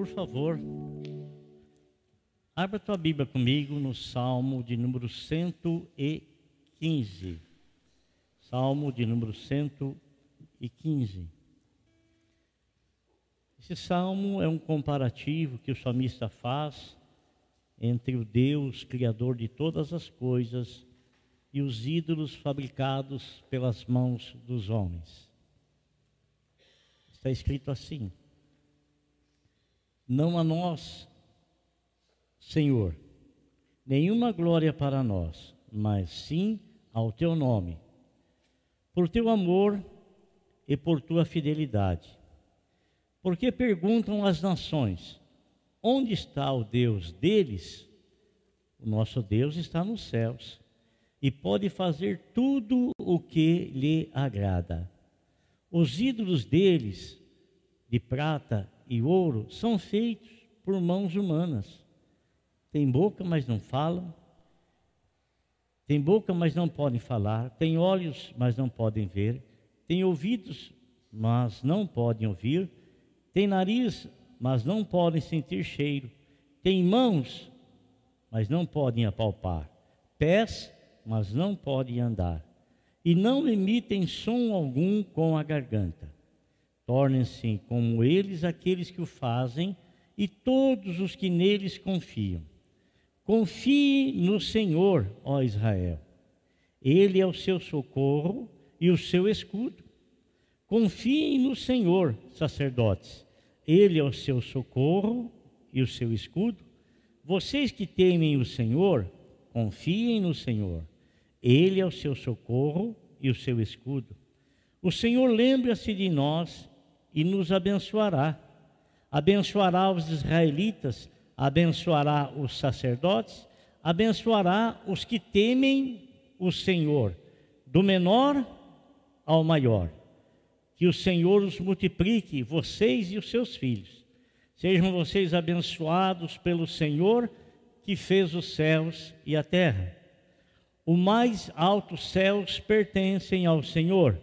por favor, abra tua Bíblia comigo no Salmo de número 115. Salmo de número 115. Esse salmo é um comparativo que o salmista faz entre o Deus, Criador de todas as coisas, e os ídolos fabricados pelas mãos dos homens. Está escrito assim: Não a nós, Senhor, nenhuma glória para nós, mas sim ao teu nome, por teu amor e por tua fidelidade. Porque perguntam as nações: onde está o Deus deles? O nosso Deus está nos céus e pode fazer tudo o que lhe agrada. Os ídolos deles, de prata e ouro, são feitos por mãos humanas. Tem boca, mas não falam. Tem boca, mas não podem falar. Tem olhos, mas não podem ver. Tem ouvidos, mas não podem ouvir. Tem nariz, mas não podem sentir cheiro. Tem mãos, mas não podem apalpar. Pés, mas não podem andar, e não emitem som algum com a garganta. Tornem-se como eles aqueles que o fazem e todos os que neles confiam. Confie no Senhor, ó Israel. Ele é o seu socorro e o seu escudo. Confiem no Senhor, sacerdotes. Ele é o seu socorro e o seu escudo. Vocês que temem o Senhor, confiem no Senhor. Ele é o seu socorro e o seu escudo. O Senhor lembra-se de nós e nos abençoará. Abençoará os israelitas, abençoará os sacerdotes, abençoará os que temem o Senhor, do menor ao maior. Que o Senhor os multiplique, vocês e os seus filhos. Sejam vocês abençoados pelo Senhor que fez os céus e a terra. Os mais altos céus pertencem ao Senhor,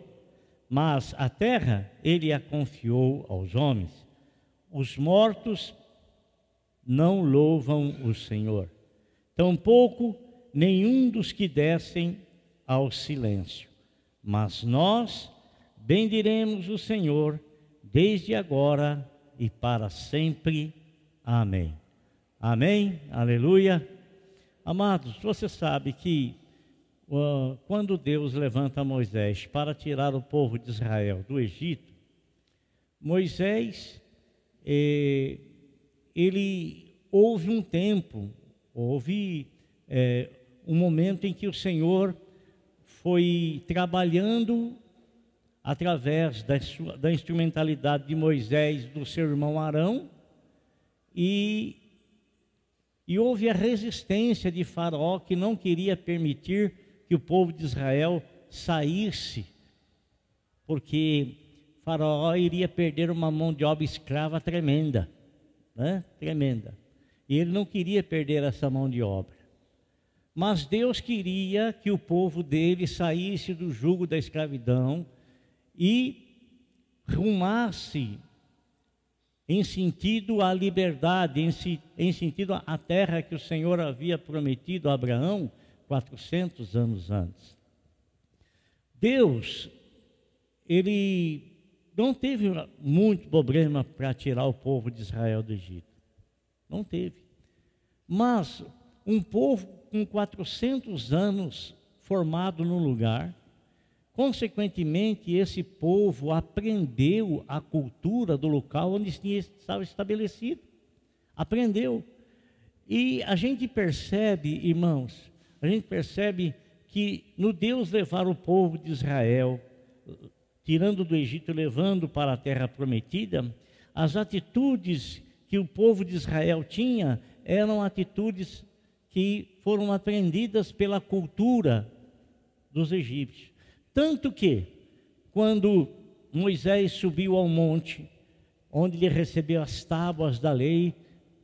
mas a terra ele a confiou aos homens. Os mortos não louvam o Senhor, tampouco nenhum dos que descem ao silêncio. Mas nós bendiremos o Senhor desde agora e para sempre. Amém. Amém. Aleluia. Amados, você sabe que quando Deus levanta Moisés para tirar o povo de Israel do Egito, Moisés, eh, ele houve um tempo, houve eh, um momento em que o Senhor foi trabalhando através da, sua, da instrumentalidade de Moisés, do seu irmão Arão, e, e houve a resistência de Faraó que não queria permitir que o povo de Israel saísse, porque Faraó iria perder uma mão de obra escrava tremenda, né? tremenda. E ele não queria perder essa mão de obra. Mas Deus queria que o povo dele saísse do jugo da escravidão e rumasse em sentido à liberdade, em, em sentido à terra que o Senhor havia prometido a Abraão 400 anos antes. Deus, ele não teve muito problema para tirar o povo de Israel do Egito. Não teve. Mas um povo com 400 anos formado no lugar, consequentemente, esse povo aprendeu a cultura do local onde estava estabelecido. Aprendeu. E a gente percebe, irmãos, a gente percebe que no Deus levar o povo de Israel, tirando do Egito levando para a terra prometida, as atitudes que o povo de Israel tinha eram atitudes que foram aprendidas pela cultura dos egípcios. Tanto que, quando Moisés subiu ao monte, onde ele recebeu as tábuas da lei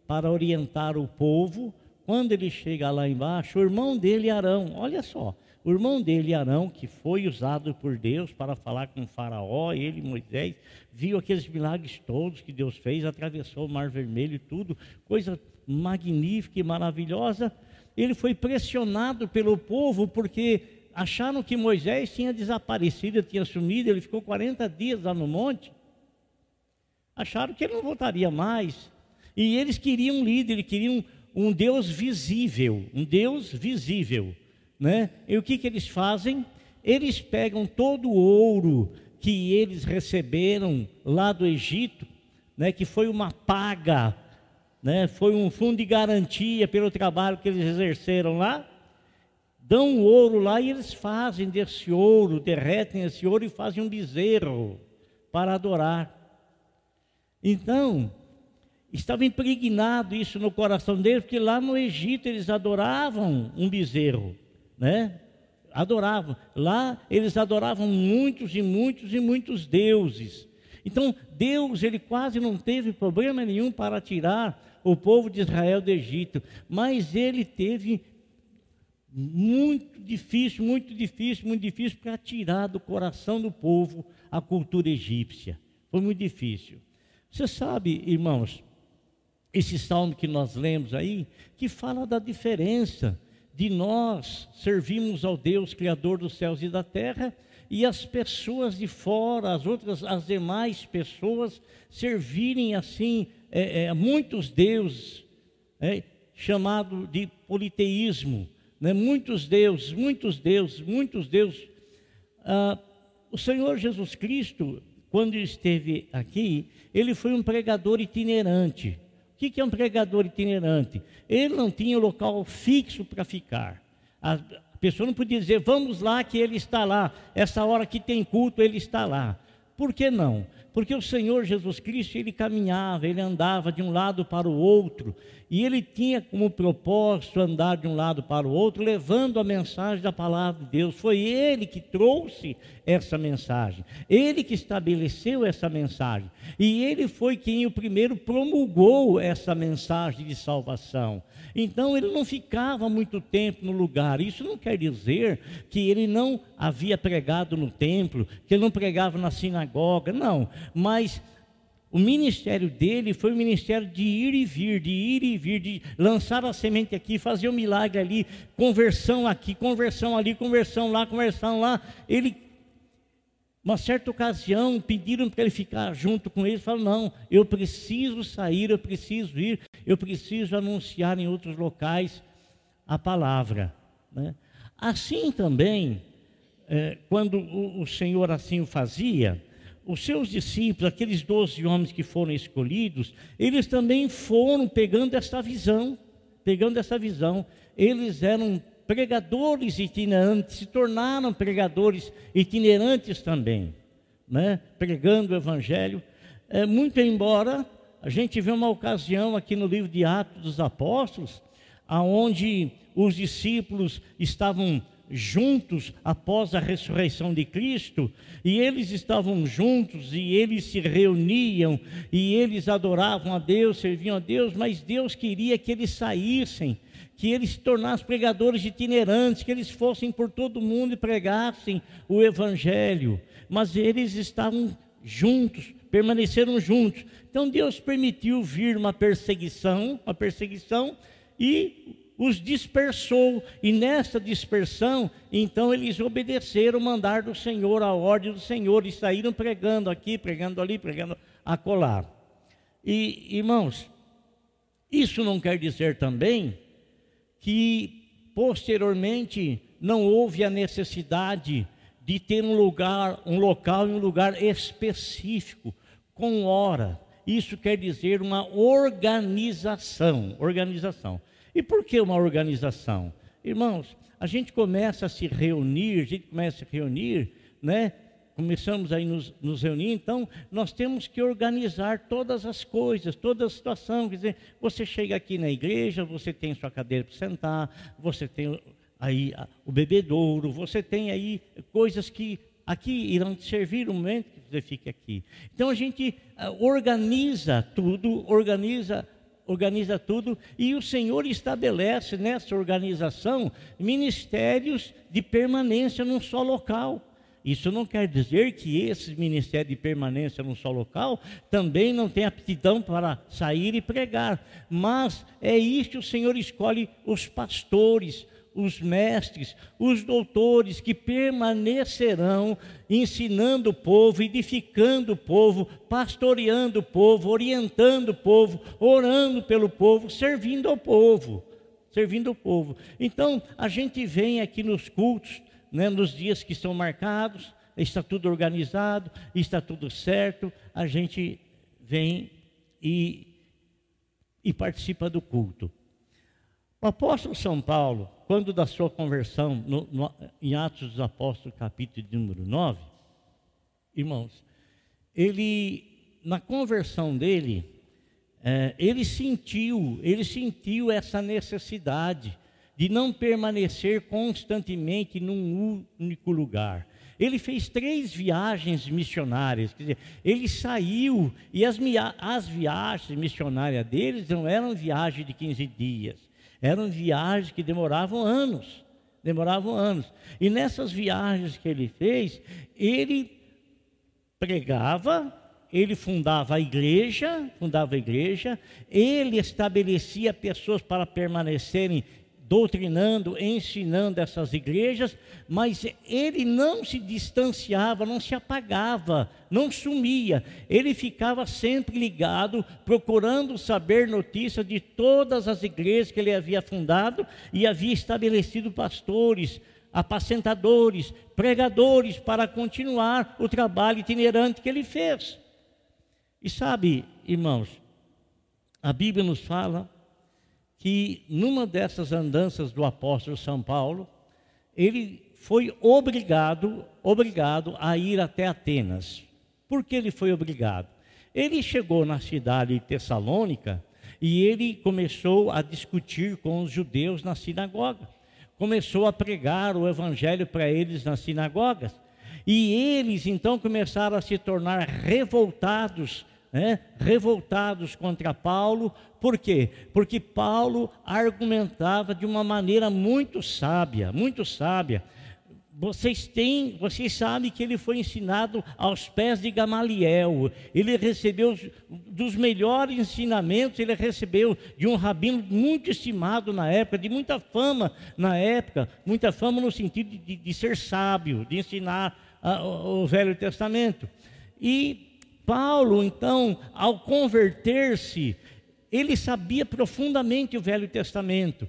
para orientar o povo, quando ele chega lá embaixo, o irmão dele, Arão, olha só, O irmão dele, Arão, que foi usado por Deus para falar com Faraó, ele, Moisés, viu aqueles milagres todos que Deus fez, atravessou o Mar Vermelho e tudo, coisa magnífica e maravilhosa. Ele foi pressionado pelo povo porque acharam que Moisés tinha desaparecido, tinha sumido, ele ficou 40 dias lá no monte. Acharam que ele não voltaria mais. E eles queriam um líder, queriam um Deus visível, um Deus visível. Né? E o que, que eles fazem? Eles pegam todo o ouro que eles receberam lá do Egito, né, que foi uma paga, né, foi um fundo de garantia pelo trabalho que eles exerceram lá, dão o ouro lá e eles fazem desse ouro, derretem esse ouro e fazem um bezerro para adorar. Então, estava impregnado isso no coração deles, porque lá no Egito eles adoravam um bezerro, né? Adoravam. Lá eles adoravam muitos e muitos e muitos deuses. Então, Deus, ele quase não teve problema nenhum para tirar o povo de Israel do Egito, mas ele teve muito difícil, muito difícil, muito difícil para tirar do coração do povo a cultura egípcia. Foi muito difícil. Você sabe, irmãos, esse salmo que nós lemos aí, que fala da diferença de nós servirmos ao Deus Criador dos céus e da terra e as pessoas de fora, as outras, as demais pessoas servirem assim é, é, muitos deuses, é, chamado de politeísmo, né? muitos deuses, muitos deuses, muitos deuses. Ah, o Senhor Jesus Cristo, quando esteve aqui, ele foi um pregador itinerante. O que é um pregador itinerante? Ele não tinha local fixo para ficar. A pessoa não podia dizer, vamos lá que ele está lá. Essa hora que tem culto, ele está lá. Por que não? Porque o Senhor Jesus Cristo, ele caminhava, ele andava de um lado para o outro, e ele tinha como propósito andar de um lado para o outro, levando a mensagem da palavra de Deus. Foi ele que trouxe essa mensagem, ele que estabeleceu essa mensagem, e ele foi quem o primeiro promulgou essa mensagem de salvação. Então ele não ficava muito tempo no lugar. Isso não quer dizer que ele não havia pregado no templo, que ele não pregava na sinagoga, não. Mas o ministério dele foi o ministério de ir e vir, de ir e vir, de lançar a semente aqui, fazer o um milagre ali, conversão aqui, conversão ali, conversão lá, conversão lá. Ele uma certa ocasião pediram para ele ficar junto com eles, falou: "Não, eu preciso sair, eu preciso ir, eu preciso anunciar em outros locais a palavra". Né? Assim também, é, quando o, o Senhor assim o fazia, os seus discípulos, aqueles doze homens que foram escolhidos, eles também foram pegando essa visão, pegando essa visão. Eles eram pregadores itinerantes, se tornaram pregadores itinerantes também, né? pregando o Evangelho. É, muito embora a gente vê uma ocasião aqui no livro de Atos dos Apóstolos, aonde os discípulos estavam juntos após a ressurreição de Cristo, e eles estavam juntos e eles se reuniam e eles adoravam a Deus, serviam a Deus, mas Deus queria que eles saíssem que eles se tornassem pregadores itinerantes, que eles fossem por todo mundo e pregassem o Evangelho. Mas eles estavam juntos, permaneceram juntos. Então Deus permitiu vir uma perseguição, uma perseguição, e os dispersou. E nessa dispersão, então eles obedeceram o mandar do Senhor, a ordem do Senhor, e saíram pregando aqui, pregando ali, pregando acolá. E, irmãos, isso não quer dizer também que posteriormente não houve a necessidade de ter um lugar, um local e um lugar específico, com hora. Isso quer dizer uma organização, organização. E por que uma organização? Irmãos, a gente começa a se reunir, a gente começa a reunir, né? começamos aí nos, nos reunir, então nós temos que organizar todas as coisas, toda a situação. Quer dizer, você chega aqui na igreja, você tem sua cadeira para sentar, você tem aí o bebedouro, você tem aí coisas que aqui irão te servir no momento que você fica aqui. Então a gente uh, organiza tudo, organiza organiza tudo e o Senhor estabelece nessa organização ministérios de permanência num só local. Isso não quer dizer que esse ministério de permanência num só local também não tem aptidão para sair e pregar, mas é isso que o Senhor escolhe os pastores, os mestres, os doutores que permanecerão ensinando o povo, edificando o povo, pastoreando o povo, orientando o povo, orando pelo povo, servindo ao povo, servindo o povo. Então, a gente vem aqui nos cultos, né, nos dias que são marcados, está tudo organizado, está tudo certo, a gente vem e, e participa do culto. O apóstolo São Paulo, quando da sua conversão, no, no, em Atos dos Apóstolos, capítulo de número 9, irmãos, ele, na conversão dele, é, ele sentiu, ele sentiu essa necessidade de não permanecer constantemente num único lugar. Ele fez três viagens missionárias, quer dizer, ele saiu e as, as viagens missionárias deles não eram viagens de 15 dias, eram viagens que demoravam anos, demoravam anos. E nessas viagens que ele fez, ele pregava, ele fundava a igreja, fundava a igreja, ele estabelecia pessoas para permanecerem doutrinando, ensinando essas igrejas, mas ele não se distanciava, não se apagava, não sumia. Ele ficava sempre ligado, procurando saber notícias de todas as igrejas que ele havia fundado e havia estabelecido pastores, apacentadores, pregadores para continuar o trabalho itinerante que ele fez. E sabe, irmãos, a Bíblia nos fala que numa dessas andanças do apóstolo São Paulo, ele foi obrigado, obrigado a ir até Atenas. Por que ele foi obrigado? Ele chegou na cidade de Tessalônica e ele começou a discutir com os judeus na sinagoga. Começou a pregar o evangelho para eles nas sinagogas. E eles então começaram a se tornar revoltados né, revoltados contra Paulo, por quê? Porque Paulo argumentava de uma maneira muito sábia, muito sábia. Vocês têm, vocês sabem que ele foi ensinado aos pés de Gamaliel. Ele recebeu dos melhores ensinamentos, ele recebeu de um rabino muito estimado na época, de muita fama na época, muita fama no sentido de, de ser sábio, de ensinar a, o Velho Testamento. E Paulo, então, ao converter-se, ele sabia profundamente o Velho Testamento.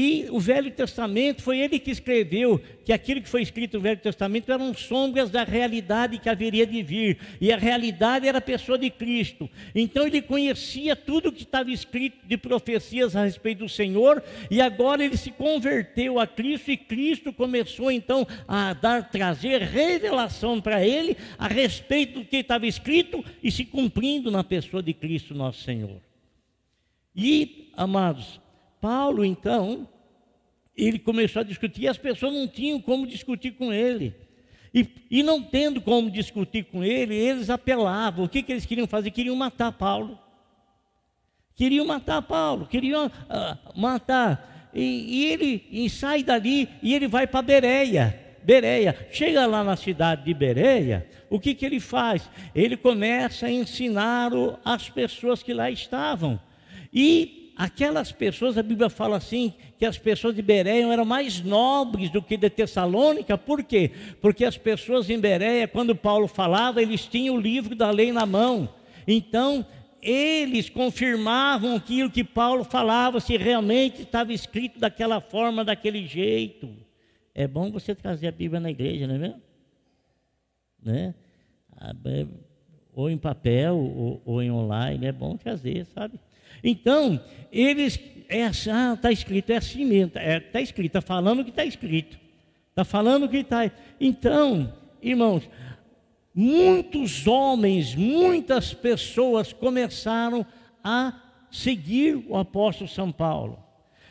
E o Velho Testamento foi ele que escreveu que aquilo que foi escrito no Velho Testamento eram sombras da realidade que haveria de vir, e a realidade era a pessoa de Cristo. Então ele conhecia tudo que estava escrito de profecias a respeito do Senhor, e agora ele se converteu a Cristo e Cristo começou então a dar trazer revelação para ele a respeito do que estava escrito e se cumprindo na pessoa de Cristo nosso Senhor. E, amados, Paulo, então, ele começou a discutir e as pessoas não tinham como discutir com ele. E, e não tendo como discutir com ele, eles apelavam. O que, que eles queriam fazer? Queriam matar Paulo. Queriam matar Paulo, queriam uh, matar. E, e ele e sai dali e ele vai para Bereia. Bereia. Chega lá na cidade de Bereia, o que, que ele faz? Ele começa a ensinar as pessoas que lá estavam. E aquelas pessoas, a Bíblia fala assim, que as pessoas de Bereia eram mais nobres do que de Tessalônica, por quê? Porque as pessoas em Bereia, quando Paulo falava, eles tinham o livro da lei na mão. Então, eles confirmavam aquilo que Paulo falava, se realmente estava escrito daquela forma, daquele jeito. É bom você trazer a Bíblia na igreja, não é mesmo? Né? Ou em papel, ou, ou em online, é bom trazer, sabe? Então, eles, é assim, ah, está escrito, é assim mesmo, está é, tá escrito, está falando o que está escrito, está falando o que está. Então, irmãos, muitos homens, muitas pessoas começaram a seguir o apóstolo São Paulo.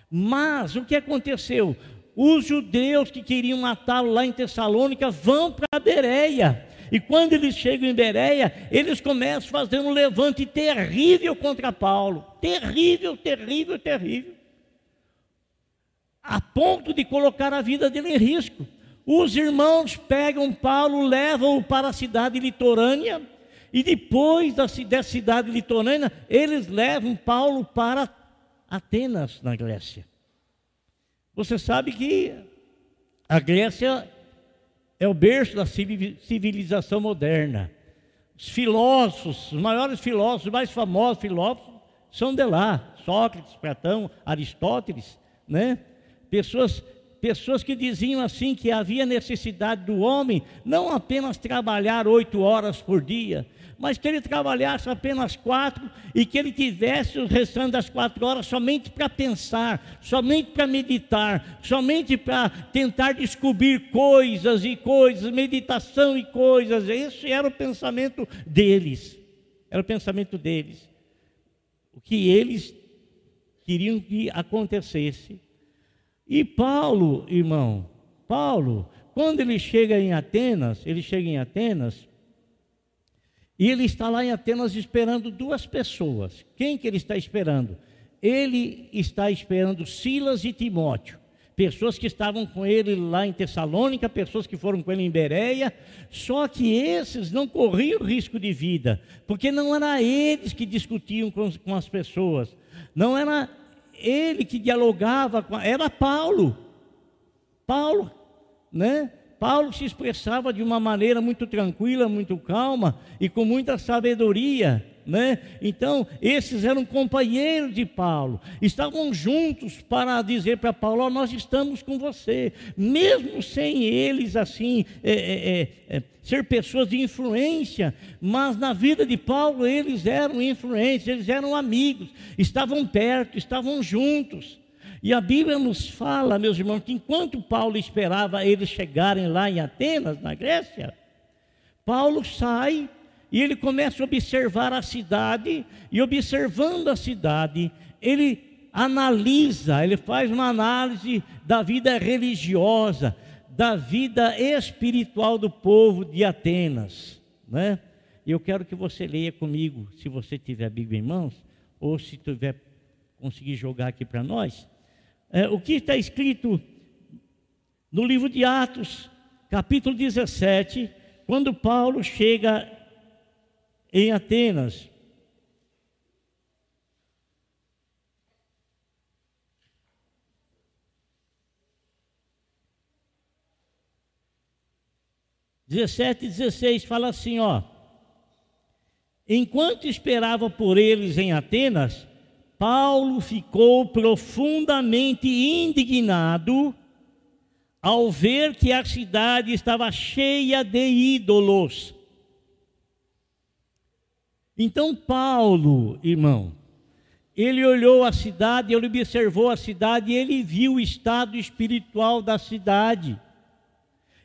Mas o que aconteceu? Os judeus que queriam matá-lo lá em Tessalônica vão para Bereia E quando eles chegam em Bereia, eles começam a fazer um levante terrível contra Paulo. Terrível, terrível, terrível. A ponto de colocar a vida dele em risco. Os irmãos pegam Paulo, levam-o para a cidade litorânea, e depois da, da cidade litorânea, eles levam Paulo para Atenas, na Grécia. Você sabe que a Grécia é o berço da civilização moderna. Os filósofos, os maiores filósofos, os mais famosos filósofos, são de lá. Sócrates, Platão, Aristóteles, né? Pessoas pessoas que diziam assim que havia necessidade do homem não apenas trabalhar oito horas por dia, mas que ele trabalhasse apenas quatro e que ele tivesse o restante das quatro horas somente para pensar, somente para meditar, somente para tentar descobrir coisas e coisas, meditação e coisas. Esse era o pensamento deles. Era o pensamento deles. O que eles queriam que acontecesse e Paulo, irmão, Paulo, quando ele chega em Atenas, ele chega em Atenas, e ele está lá em Atenas esperando duas pessoas. Quem que ele está esperando? Ele está esperando Silas e Timóteo, pessoas que estavam com ele lá em Tessalônica, pessoas que foram com ele em Bereia, só que esses não corriam risco de vida, porque não era eles que discutiam com, com as pessoas, não era ele que dialogava com, era Paulo. Paulo, né? Paulo se expressava de uma maneira muito tranquila, muito calma e com muita sabedoria, né? Então, esses eram companheiros de Paulo, estavam juntos para dizer para Paulo: oh, Nós estamos com você, mesmo sem eles assim, é, é, é, é, ser pessoas de influência, mas na vida de Paulo eles eram influência, eles eram amigos, estavam perto, estavam juntos. E a Bíblia nos fala, meus irmãos, que enquanto Paulo esperava eles chegarem lá em Atenas, na Grécia, Paulo sai e ele começa a observar a cidade, e observando a cidade, ele analisa, ele faz uma análise da vida religiosa, da vida espiritual do povo de Atenas, né? Eu quero que você leia comigo, se você tiver a Bíblia em mãos, ou se tiver conseguir jogar aqui para nós, é, o que está escrito no livro de Atos, capítulo 17, quando Paulo chega em Atenas. Dezessete e dezesseis fala assim, ó. Enquanto esperava por eles em Atenas, Paulo ficou profundamente indignado ao ver que a cidade estava cheia de ídolos. Então, Paulo, irmão, ele olhou a cidade, ele observou a cidade e ele viu o estado espiritual da cidade.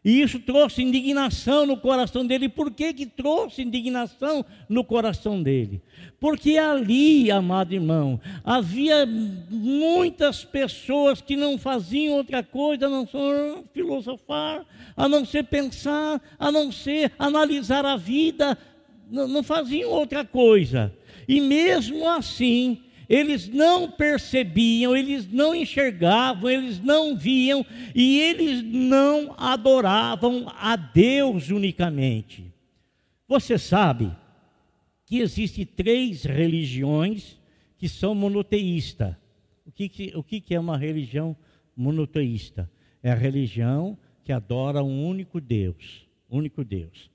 E isso trouxe indignação no coração dele. Por que, que trouxe indignação no coração dele? Porque ali, amado irmão, havia muitas pessoas que não faziam outra coisa a não ser filosofar, a não ser pensar, a não ser analisar a vida, não, não faziam outra coisa. E mesmo assim, eles não percebiam, eles não enxergavam, eles não viam e eles não adoravam a Deus unicamente. Você sabe que existem três religiões que são monoteístas. O que, o que é uma religião monoteísta? É a religião que adora um único Deus, único Deus.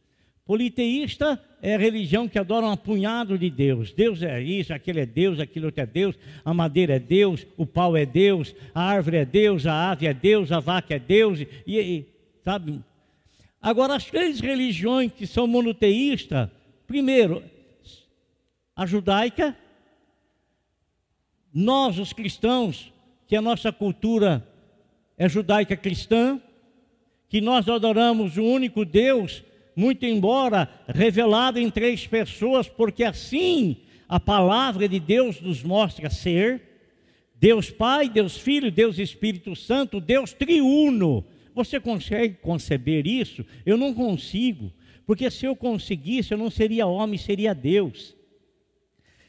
Politeísta é a religião que adora um punhado de Deus. Deus é isso, aquele é Deus, aquilo outro é Deus, a madeira é Deus, o pau é Deus, a árvore é Deus, a ave é Deus, a vaca é Deus, e, e sabe? Agora, as três religiões que são monoteístas, primeiro, a judaica, nós, os cristãos, que a nossa cultura é judaica cristã, que nós adoramos o único Deus, muito embora revelado em três pessoas, porque assim a palavra de Deus nos mostra ser Deus Pai, Deus Filho, Deus Espírito Santo, Deus triuno. Você consegue conceber isso? Eu não consigo, Porque se eu conseguisse, eu não seria homem, seria Deus.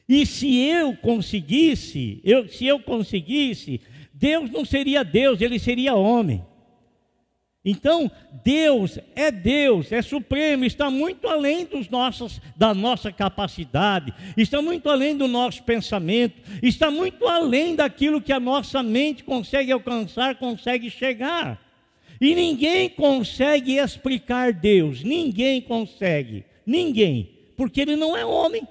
E se eu conseguisse, eu, se eu conseguisse, Deus não seria Deus, ele seria homem. Então, Deus é Deus, é supremo, está muito além dos nossos, da nossa capacidade, está muito além do nosso pensamento, está muito além daquilo que a nossa mente consegue alcançar, consegue chegar. E ninguém consegue explicar Deus, ninguém consegue, ninguém, porque ele não é homem.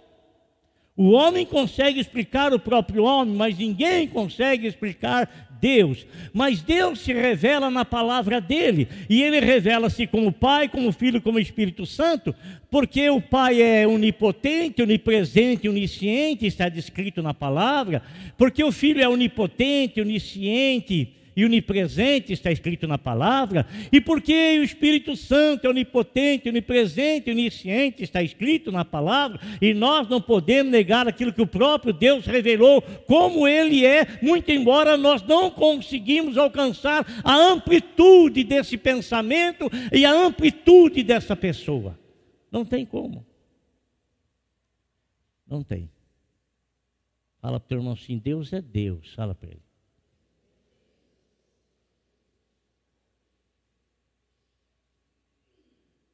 O homem consegue explicar o próprio homem, mas ninguém consegue explicar Deus. Mas Deus se revela na palavra dele, e ele revela-se como Pai, como Filho, como Espírito Santo, porque o Pai é onipotente, onipresente, onisciente, está descrito na palavra, porque o Filho é onipotente, onisciente, e onipresente, está escrito na palavra, e porque o Espírito Santo é onipotente, onipresente, onisciente, está escrito na palavra, e nós não podemos negar aquilo que o próprio Deus revelou, como Ele é, muito embora nós não conseguimos alcançar a amplitude desse pensamento e a amplitude dessa pessoa. Não tem como. Não tem. Fala para o teu irmão assim: Deus é Deus. Fala para ele.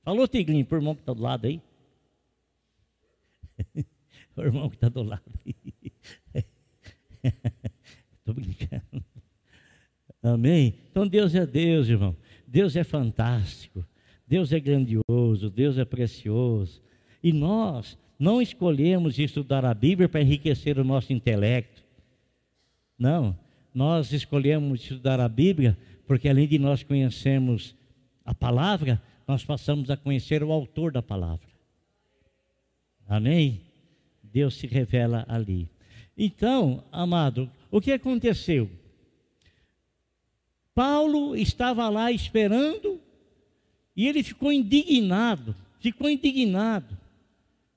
Falou, Tigrinho, para o irmão que está do lado aí. o irmão que está do lado aí. Estou brincando. Amém? Então Deus é Deus, irmão. Deus é fantástico. Deus é grandioso. Deus é precioso. E nós não escolhemos estudar a Bíblia para enriquecer o nosso intelecto. Não. Nós escolhemos estudar a Bíblia porque além de nós conhecermos a palavra, nós passamos a conhecer o autor da palavra. Amém? Deus se revela ali. Então, amado, o que aconteceu? Paulo estava lá esperando e ele ficou indignado, ficou indignado,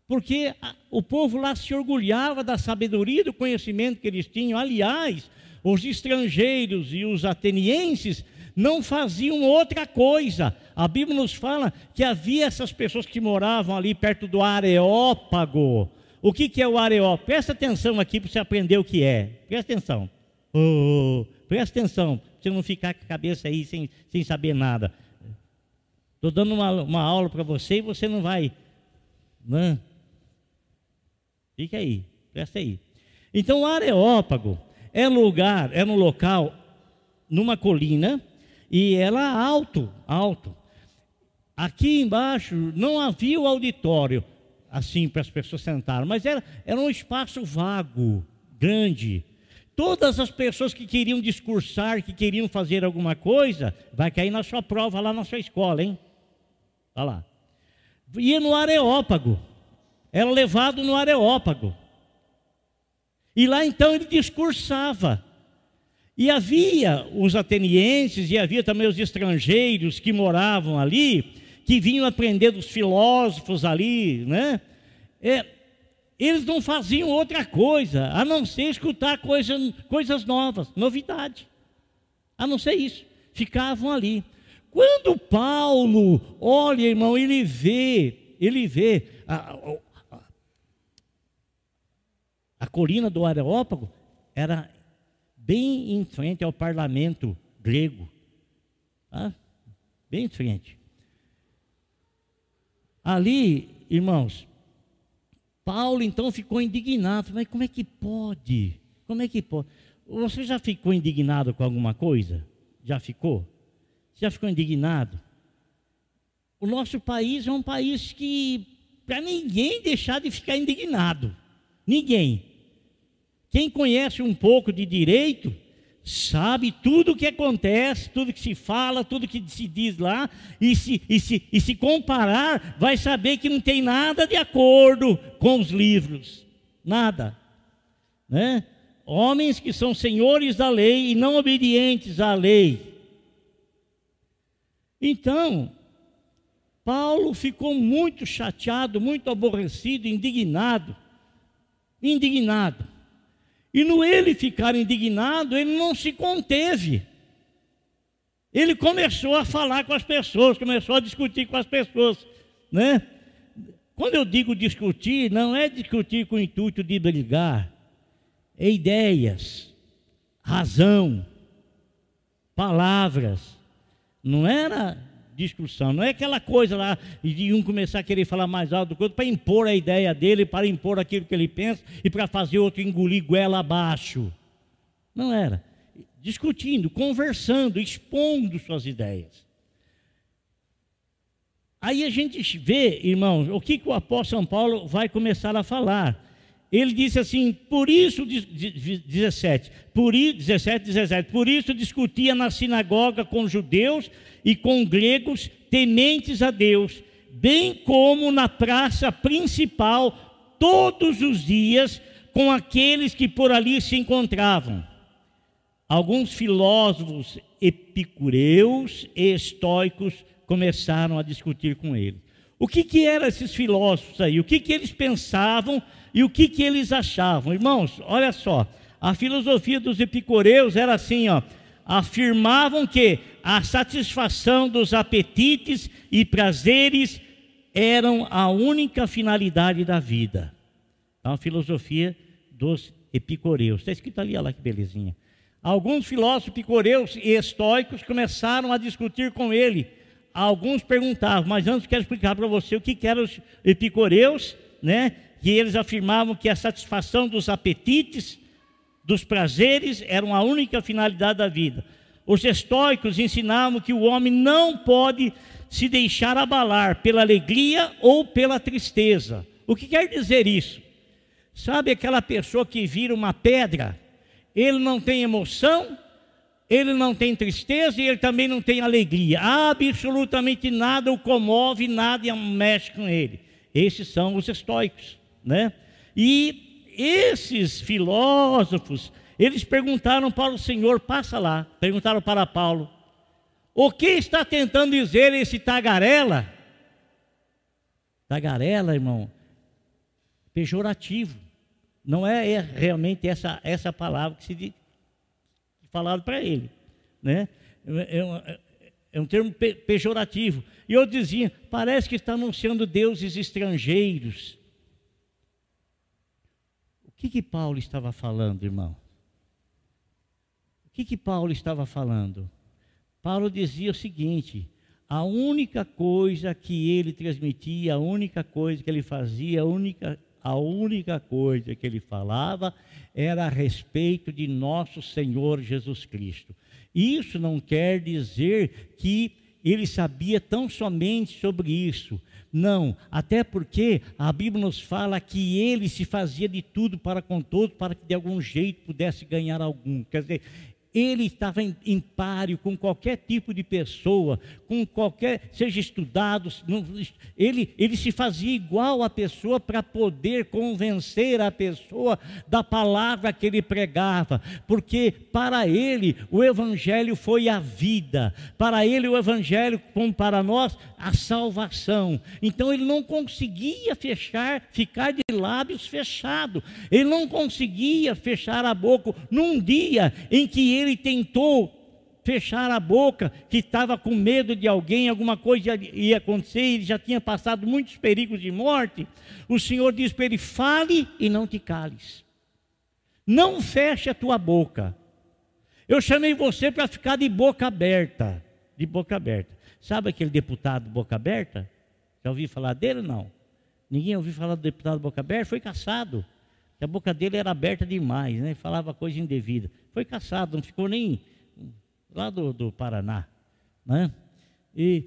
porque o povo lá se orgulhava da sabedoria e do conhecimento que eles tinham. Aliás, os estrangeiros e os atenienses não faziam outra coisa. A Bíblia nos fala que havia essas pessoas que moravam ali perto do Areópago. O que, que é o Areópago? Presta atenção aqui para você aprender o que é. Presta atenção. Oh, presta atenção, para você não ficar com a cabeça aí sem, sem saber nada. Estou dando uma, uma aula para você e você não vai. Né? Fica aí, presta aí. Então, o Areópago é lugar, é um local numa colina e ela alto, alto. Aqui embaixo não havia o auditório, assim, para as pessoas sentarem, mas era, era um espaço vago, grande. Todas as pessoas que queriam discursar, que queriam fazer alguma coisa, vai cair na sua prova lá na sua escola, hein? Olha lá. Ia no Areópago, era levado no Areópago. E lá então ele discursava. E havia os atenienses e havia também os estrangeiros que moravam ali, que vinham aprender dos filósofos ali, né? É, eles não faziam outra coisa a não ser escutar coisa, coisas novas, novidade. A não ser isso. Ficavam ali. Quando Paulo olha, irmão, ele vê, ele vê a, a, a colina do Areópago era bem em frente ao parlamento grego. Tá? Bem em frente. Ali, irmãos, Paulo então ficou indignado. Mas como é que pode? Como é que pode? Você já ficou indignado com alguma coisa? Já ficou? Já ficou indignado? O nosso país é um país que, para ninguém deixar de ficar indignado. Ninguém. Quem conhece um pouco de direito, sabe tudo o que acontece, tudo que se fala, tudo que se diz lá, e se, e, se, e se comparar, vai saber que não tem nada de acordo com os livros. Nada. Né? Homens que são senhores da lei e não obedientes à lei. Então, Paulo ficou muito chateado, muito aborrecido, indignado. Indignado. E no ele ficar indignado, ele não se conteve. Ele começou a falar com as pessoas, começou a discutir com as pessoas. né? Quando eu digo discutir, não é discutir com o intuito de brigar, é ideias, razão, palavras. Não era discussão, não é aquela coisa lá de um começar a querer falar mais alto do que outro para impor a ideia dele, para impor aquilo que ele pensa e para fazer outro engolir goela abaixo. Não era. Discutindo, conversando, expondo suas ideias. Aí a gente vê, irmãos, o que, que o apóstolo São Paulo vai começar a falar. Ele disse assim, por isso, 17, por, 17, 17, por isso discutia na sinagoga com judeus e com gregos tementes a Deus, bem como na praça principal, todos os dias, com aqueles que por ali se encontravam. Alguns filósofos epicureus e estoicos começaram a discutir com ele. O que, que eram esses filósofos aí? O que, que eles pensavam e o que, que eles achavam? Irmãos, olha só, a filosofia dos epicureus era assim, ó, afirmavam que a satisfação dos apetites e prazeres eram a única finalidade da vida. Então, a filosofia dos epicureus. Está escrito ali, olha lá que belezinha. Alguns filósofos epicureus e estoicos começaram a discutir com ele alguns perguntavam, mas antes quero explicar para você o que, eram os epicureus, né? Que eles afirmavam que a satisfação dos apetites, dos prazeres, eram a única finalidade da vida. Os estoicos ensinavam que o homem não pode se deixar abalar pela alegria ou pela tristeza. O que quer dizer isso? Sabe aquela pessoa que vira uma pedra? Ele não tem emoção, ele não tem tristeza e ele também não tem alegria. Absolutamente nada o comove, nada mexe com ele. Esses são os estoicos, né? E esses filósofos, eles perguntaram para o Senhor, passa lá, perguntaram para Paulo, o que está tentando dizer esse tagarela? Tagarela, irmão, pejorativo. Não é, é realmente essa, essa palavra que se falado para ele. Né? É, é, é um termo pejorativo. E eu dizia, parece que está anunciando deuses estrangeiros. Que que Paulo estava falando, irmão? O que que Paulo estava falando? Paulo dizia o seguinte: a única coisa que ele transmitia, a única coisa que ele fazia, a única a única coisa que ele falava era a respeito de nosso Senhor Jesus Cristo. Isso não quer dizer que ele sabia tão somente sobre isso. Não, até porque a Bíblia nos fala que ele se fazia de tudo para com todos, para que de algum jeito pudesse ganhar algum. Quer dizer, ele estava em, em páreo com qualquer tipo de pessoa, com qualquer, seja estudado, ele, ele se fazia igual à pessoa para poder convencer a pessoa da palavra que ele pregava, porque para ele o Evangelho foi a vida, para ele o Evangelho, como para nós, a salvação. Então ele não conseguia fechar, ficar de lábios fechados, ele não conseguia fechar a boca num dia em que ele ele tentou fechar a boca, que estava com medo de alguém, alguma coisa ia acontecer, ele já tinha passado muitos perigos de morte, o Senhor diz para ele: fale e não te cales, não feche a tua boca. Eu chamei você para ficar de boca aberta, de boca aberta. Sabe aquele deputado boca aberta? Já ouviu falar dele não? Ninguém ouviu falar do deputado boca aberta? Foi caçado que a boca dele era aberta demais, né? falava coisa indevida. Foi caçado, não ficou nem lá do, do Paraná. Né? E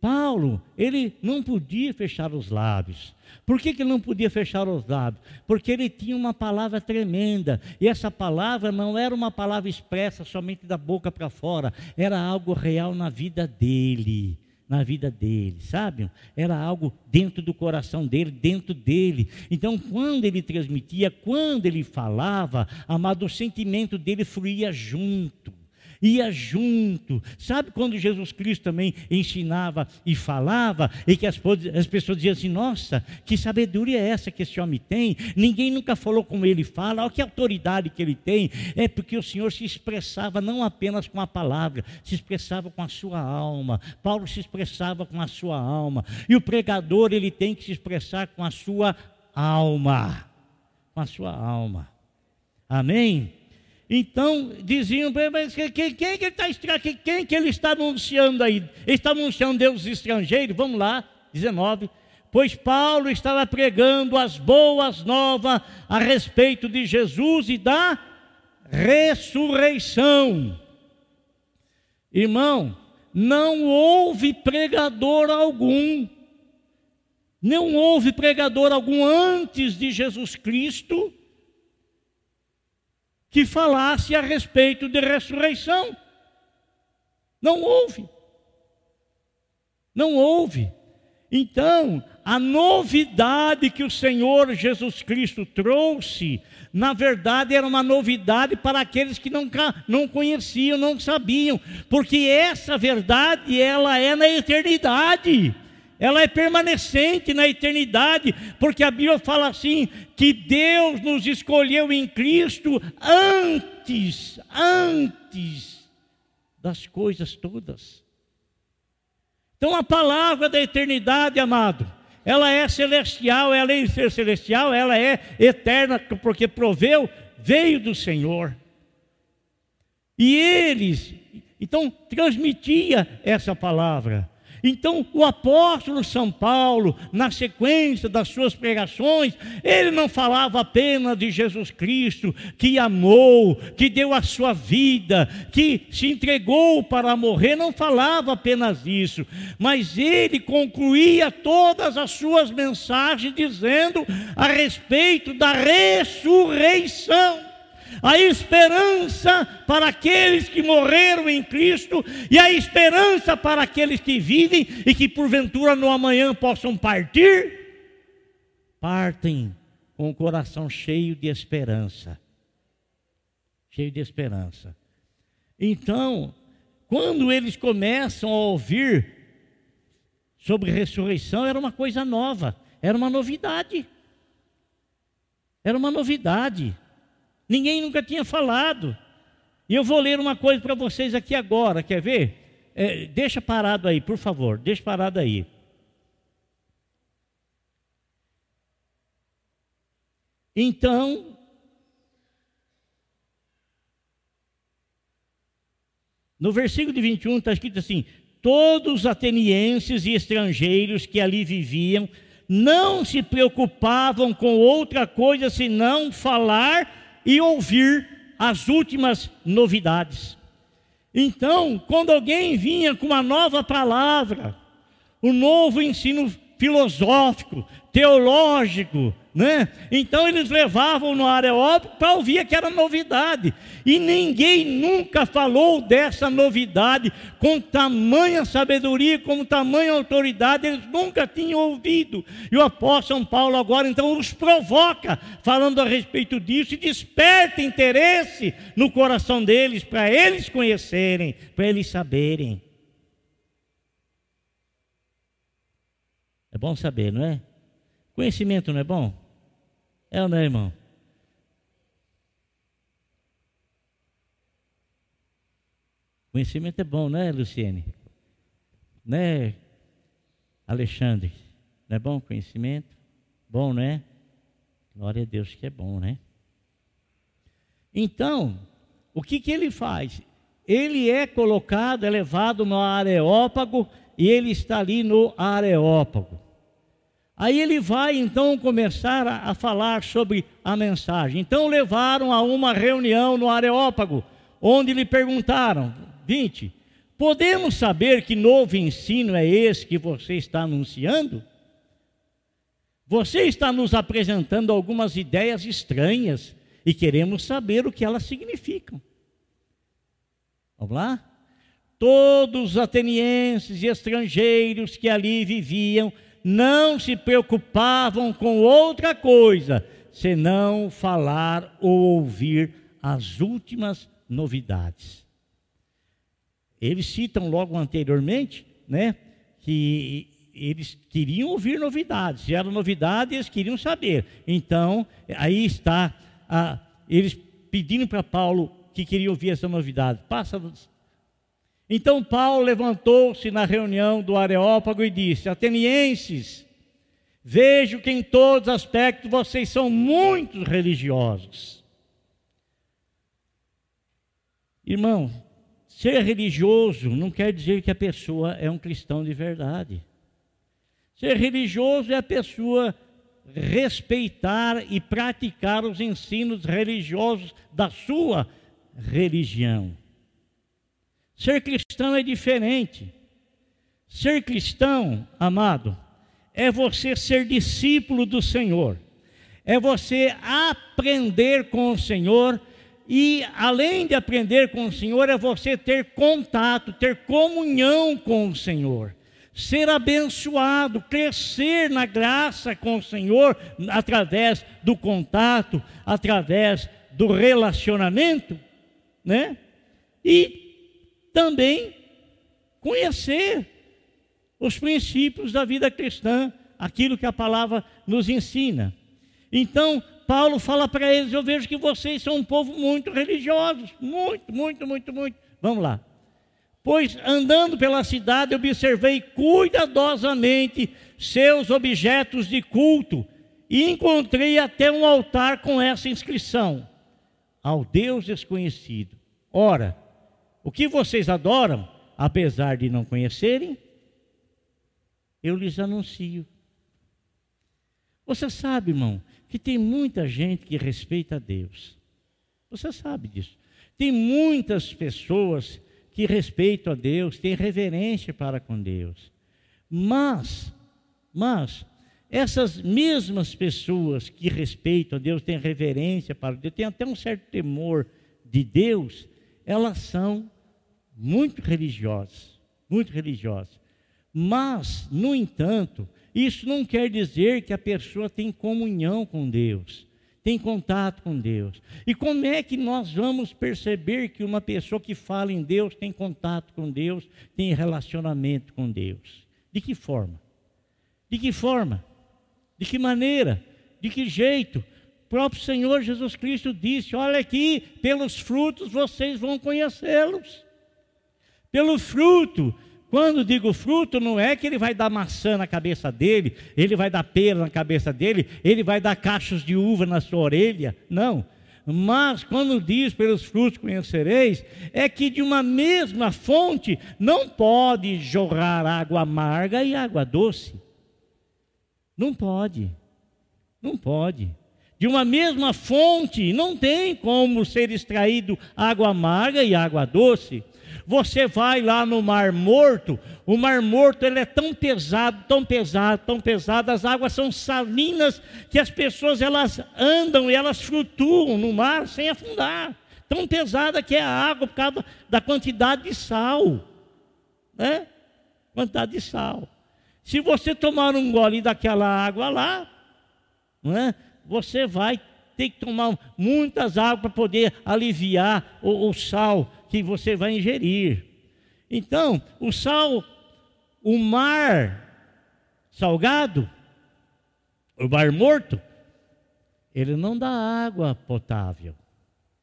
Paulo, ele não podia fechar os lábios. Por que, que ele não podia fechar os lábios? Porque ele tinha uma palavra tremenda, e essa palavra não era uma palavra expressa somente da boca para fora, era algo real na vida dele na vida dele, sabe? Era algo dentro do coração dele, dentro dele. Então, quando ele transmitia, quando ele falava, amado, o sentimento dele fluía junto. Ia junto. Sabe quando Jesus Cristo também ensinava e falava, e que as, as, pessoas diziam assim: Nossa, que sabedoria é essa que esse homem tem? Ninguém nunca falou como ele fala, olha que autoridade que ele tem. É porque o Senhor se expressava não apenas com a palavra, se expressava com a sua alma. Paulo se expressava com a sua alma. E o pregador, ele tem que se expressar com a sua alma. Com a sua alma. Amém? Então diziam, mas quem, quem, que ele está quem que ele está anunciando aí? Ele está anunciando Deus estrangeiro? Vamos lá, 19. Pois Paulo estava pregando as boas novas a respeito de Jesus e da ressurreição. Irmão, não houve pregador algum, não houve pregador algum antes de Jesus Cristo que falasse a respeito de ressurreição. Não houve. Não houve. Então, a novidade que o Senhor Jesus Cristo trouxe, na verdade era uma novidade para aqueles que não, não conheciam, não sabiam, porque essa verdade ela é na eternidade ela é permanecente na eternidade, porque a Bíblia fala assim: que Deus nos escolheu em Cristo antes, antes das coisas todas. Então a palavra da eternidade, amado, ela é celestial, ela é ser celestial, ela é eterna, porque proveu, veio do Senhor. E eles, então, transmitia essa palavra. Então, o apóstolo São Paulo, na sequência das suas pregações, ele não falava apenas de Jesus Cristo, que amou, que deu a sua vida, que se entregou para morrer, não falava apenas isso, mas ele concluía todas as suas mensagens dizendo a respeito da ressurreição a esperança para aqueles que morreram em Cristo e a esperança para aqueles que vivem e que porventura no amanhã possam partir, partem com o coração cheio de esperança. Cheio de esperança. Então, quando eles começam a ouvir sobre ressurreição, era uma coisa nova, era uma novidade. Era uma novidade. Ninguém nunca tinha falado. E eu vou ler uma coisa para vocês aqui agora, quer ver? É, deixa parado aí, por favor, deixa parado aí. Então, no versículo de 21 está escrito assim: Todos os atenienses e estrangeiros que ali viviam não se preocupavam com outra coisa senão falar e ouvir as últimas novidades. Então, quando alguém vinha com uma nova palavra, um novo ensino filosófico, teológico, né? Então eles levavam no areópago para ouvir que era novidade. E ninguém nunca falou dessa novidade com tamanha sabedoria, com tamanha autoridade, eles nunca tinham ouvido. E o apóstolo São Paulo agora então os provoca, falando a respeito disso, e desperta interesse no coração deles, para eles conhecerem, para eles saberem. É bom saber, não é? Conhecimento não é bom? É ou não é, irmão? Conhecimento é bom, não é, Luciene? Né, Alexandre? Não é bom conhecimento? Bom, né? Glória a Deus que é bom, né? Então, o que, que ele faz? Ele é colocado, é levado no areópago e ele está ali no areópago. Aí ele vai então começar a, a, falar sobre a mensagem. Então levaram a uma reunião no Areópago, onde lhe perguntaram: 20. Podemos saber que novo ensino é esse que você está anunciando? Você está nos apresentando algumas ideias estranhas e queremos saber o que elas significam. Vamos lá? Todos os atenienses e estrangeiros que ali viviam não se preocupavam com outra coisa senão falar ou ouvir as últimas novidades. eles citam logo anteriormente, né, que eles queriam ouvir novidades. Se eram novidades, eles queriam saber. Então, aí está a, eles pedindo para Paulo que queriam ouvir essa novidade. Passa. Então Paulo levantou-se na reunião do Areópago e disse: Atenienses, vejo que em todos os aspectos vocês são muito religiosos. Irmão, ser religioso não quer dizer que a pessoa é um cristão de verdade. Ser religioso é a pessoa respeitar e praticar os ensinos religiosos da sua religião. Ser cristão é diferente. Ser cristão, amado, é você ser discípulo do Senhor, é você aprender com o Senhor e, além de aprender com o Senhor, é você ter contato, ter comunhão com o Senhor ser abençoado, crescer na graça com o Senhor através do contato, através do relacionamento, né? E também conhecer os princípios da vida cristã, aquilo que a palavra nos ensina. Então, Paulo fala para eles: Eu vejo que vocês são um povo muito religioso, muito, muito, muito, muito. Vamos lá. Pois andando pela cidade observei cuidadosamente seus objetos de culto e encontrei até um altar com essa inscrição: Ao Deus desconhecido. Ora, o que vocês adoram, apesar de não conhecerem, eu lhes anuncio. Você sabe, irmão, que tem muita gente que respeita a Deus. Você sabe disso. Tem muitas pessoas que respeitam a Deus, têm reverência para com Deus. Mas, mas, essas mesmas pessoas que respeitam a Deus, têm reverência para Deus, têm até um certo temor de Deus, elas são muito religiosas, muito religiosas. Mas, no entanto, isso não quer dizer que a pessoa tem comunhão com Deus tem contato com Deus. E como é que nós vamos perceber que uma pessoa que fala em Deus tem contato com Deus, tem relacionamento com Deus? De que forma? De que forma? De que maneira? De que jeito? O próprio Senhor Jesus Cristo disse: Olha aqui, pelos frutos vocês vão conhecê-los. Pelo fruto quando digo fruto, não é que ele vai dar maçã na cabeça dele, ele vai dar pera na cabeça dele, ele vai dar cachos de uva na sua orelha. Não. Mas quando diz pelos frutos conhecereis, é que de uma mesma fonte não pode jorrar água amarga e água doce. Não pode. Não pode. De uma mesma fonte não tem como ser extraído água amarga e água doce. Você vai lá no Mar Morto, o Mar Morto ele é tão pesado, tão pesado, tão pesado, as águas são salinas que as pessoas elas andam e elas flutuam no mar sem afundar. Tão pesada que é a água por causa da quantidade de sal, né? Quantidade de sal. Se você tomar um gole daquela água lá, né? Você vai ter que tomar muitas águas para poder aliviar o, o sal que você vai ingerir. Então, o sal, o mar salgado, o mar morto, ele não dá água potável,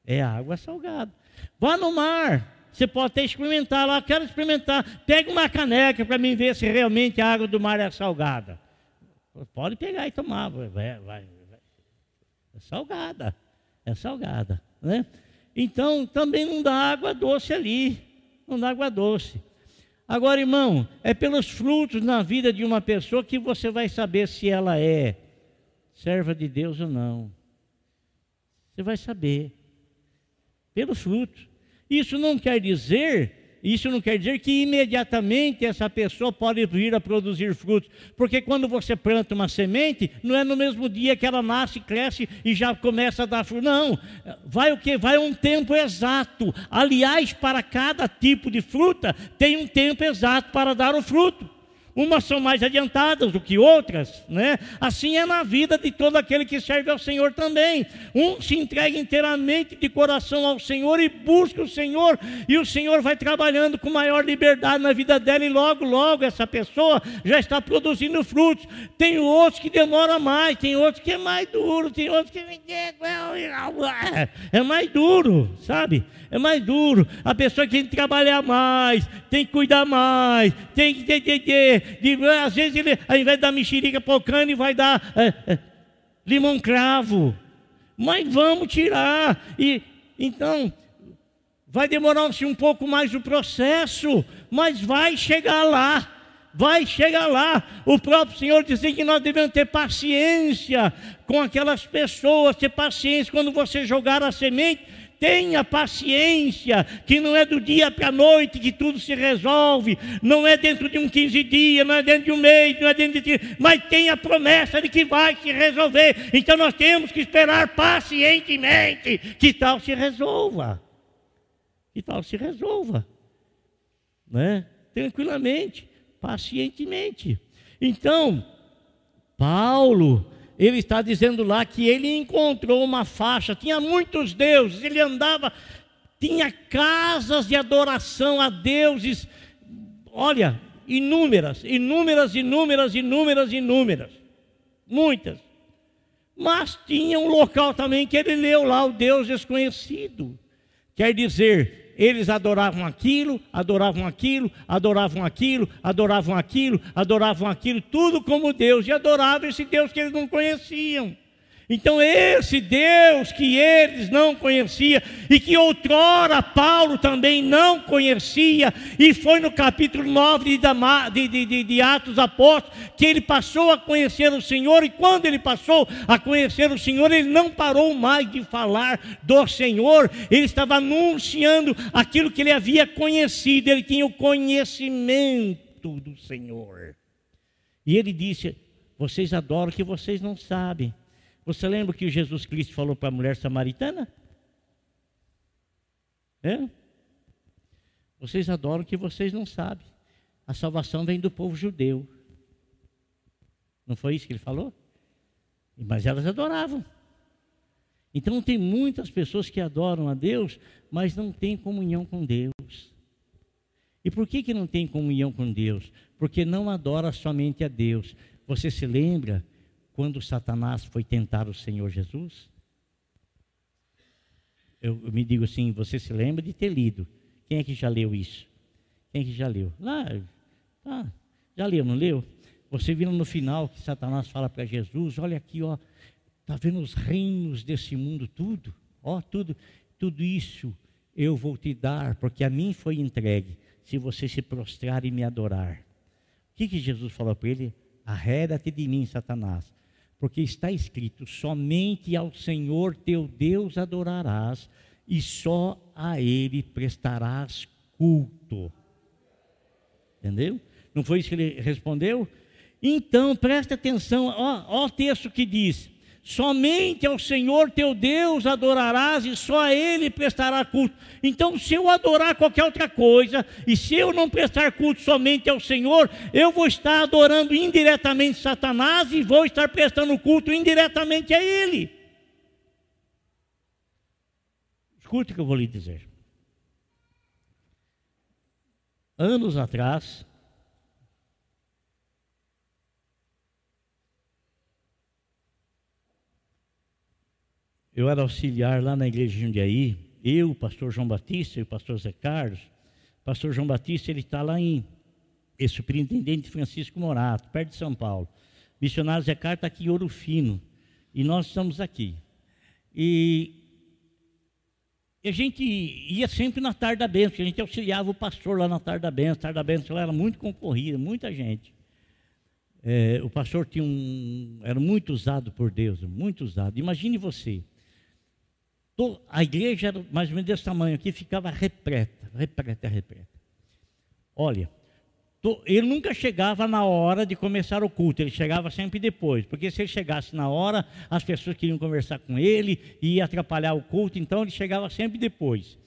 é água salgada. Vá no mar, você pode até experimentar lá, quero experimentar. Pega uma caneca para mim ver se realmente a água do mar é salgada. Pode pegar e tomar, vai, vai. É salgada, é salgada, né? Então também não dá água doce ali, não dá água doce. Agora, irmão, é pelos frutos na vida de uma pessoa que você vai saber se ela é serva de Deus ou não. Você vai saber. Pelo fruto. Isso não quer dizer isso não quer dizer que imediatamente essa pessoa pode vir a produzir frutos, porque quando você planta uma semente, não é no mesmo dia que ela nasce, cresce e já começa a dar fruto. Não, vai o que? Vai um tempo exato. Aliás, para cada tipo de fruta tem um tempo exato para dar o fruto. Umas são mais adiantadas do que outras, né? Assim é na vida de todo aquele que serve ao Senhor também. Um se entrega inteiramente de coração ao Senhor e busca o Senhor, e o Senhor vai trabalhando com maior liberdade na vida dela, e logo, logo essa pessoa já está produzindo frutos. Tem outros que demora mais, tem outros que é mais duro, tem outros que é mais duro, sabe? É mais duro. A pessoa tem que trabalhar mais, tem que cuidar mais, tem que de, às vezes ele, ao invés de dar mexerica pocando, vai dar é, é, limão cravo. Mas vamos tirar. E então vai demorar-se um pouco mais o processo, mas vai chegar lá. Vai chegar lá. O próprio Senhor dizia que nós devemos ter paciência com aquelas pessoas, ter paciência quando você jogar a semente Tenha paciência, que não é do dia para a noite que tudo se resolve, não é dentro de um 15 dias, não é dentro de um mês, não é dentro de. Mas tem a promessa de que vai se resolver. Então nós temos que esperar pacientemente que tal se resolva. Que tal se resolva. Né? Tranquilamente, pacientemente. Então, Paulo ele está dizendo lá que ele encontrou uma faixa, tinha muitos deuses, ele andava, tinha casas de adoração a deuses, olha, inúmeras, inúmeras, inúmeras, inúmeras, inúmeras, muitas. Mas tinha um local também que ele leu lá, o Deus desconhecido. Quer dizer, eles adoravam aquilo, adoravam aquilo, adoravam aquilo, adoravam aquilo, adoravam aquilo, tudo como Deus, e adoravam esse Deus que eles não conheciam. Então, esse Deus que eles não conheciam e que outrora Paulo também não conhecia, e foi no capítulo 9 de, de, de, de, Atos Apóstolos que ele passou a conhecer o Senhor, e quando ele passou a conhecer o Senhor, ele não parou mais de falar do Senhor, ele estava anunciando aquilo que ele havia conhecido, ele tinha o conhecimento do Senhor. E ele disse: Vocês adoram o que vocês não sabem. Você lembra que Jesus Cristo falou para a mulher samaritana? É? Vocês adoram o que vocês não sabem. A salvação vem do povo judeu. Não foi isso que ele falou? Mas elas adoravam. Então tem muitas pessoas que adoram a Deus, mas não têm comunhão com Deus. E por que, que não tem comunhão com Deus? Porque não adora somente a Deus. Você se lembra quando Satanás foi tentar o Senhor Jesus? Eu, eu, me digo assim, você se lembra de ter lido. Quem é que já leu isso? Quem é que já leu? Lá, ah, já leu, não leu? Você viu no final que Satanás fala para Jesus, olha aqui, ó, tá vendo os reinos desse mundo tudo? Ó, tudo, tudo isso eu vou te dar, porque a mim foi entregue, se você se prostrar e me adorar. O que, que Jesus falou para ele? Arreda-te de mim, Satanás, porque está escrito: somente ao Senhor teu Deus adorarás e só a Ele prestarás culto. Entendeu? Não foi isso que ele respondeu? Então, preste atenção, ó, ó o texto que diz: Somente ao Senhor teu Deus adorarás e só a Ele prestará culto. Então, se eu adorar qualquer outra coisa, e se eu não prestar culto somente ao Senhor, eu vou estar adorando indiretamente Satanás e vou estar prestando culto indiretamente a Ele. Escute o que eu vou lhe dizer. Anos atrás, eu era auxiliar lá na igreja de Jundiaí, eu, o pastor João Batista e o pastor Zé Carlos. O pastor João Batista, ele está lá em é superintendente Francisco Morato, perto de São Paulo. Missionário Zé Carlos está aqui em Ouro Fino. E nós estamos aqui. E a gente ia sempre na tarde da bênção, a gente auxiliava o pastor lá na tarde da bênção. A tarde da bênção era muito concorrida, muita gente. É, o pastor tinha um, era muito usado por Deus, muito usado. Imagine você, a igreja era mais ou menos desse tamanho aqui, ficava repleta, repleta, repleta. Olha, ele nunca chegava na hora de começar o culto, ele chegava sempre depois, porque se ele chegasse na hora, as pessoas queriam conversar com ele e ia atrapalhar o culto, então ele chegava sempre depois.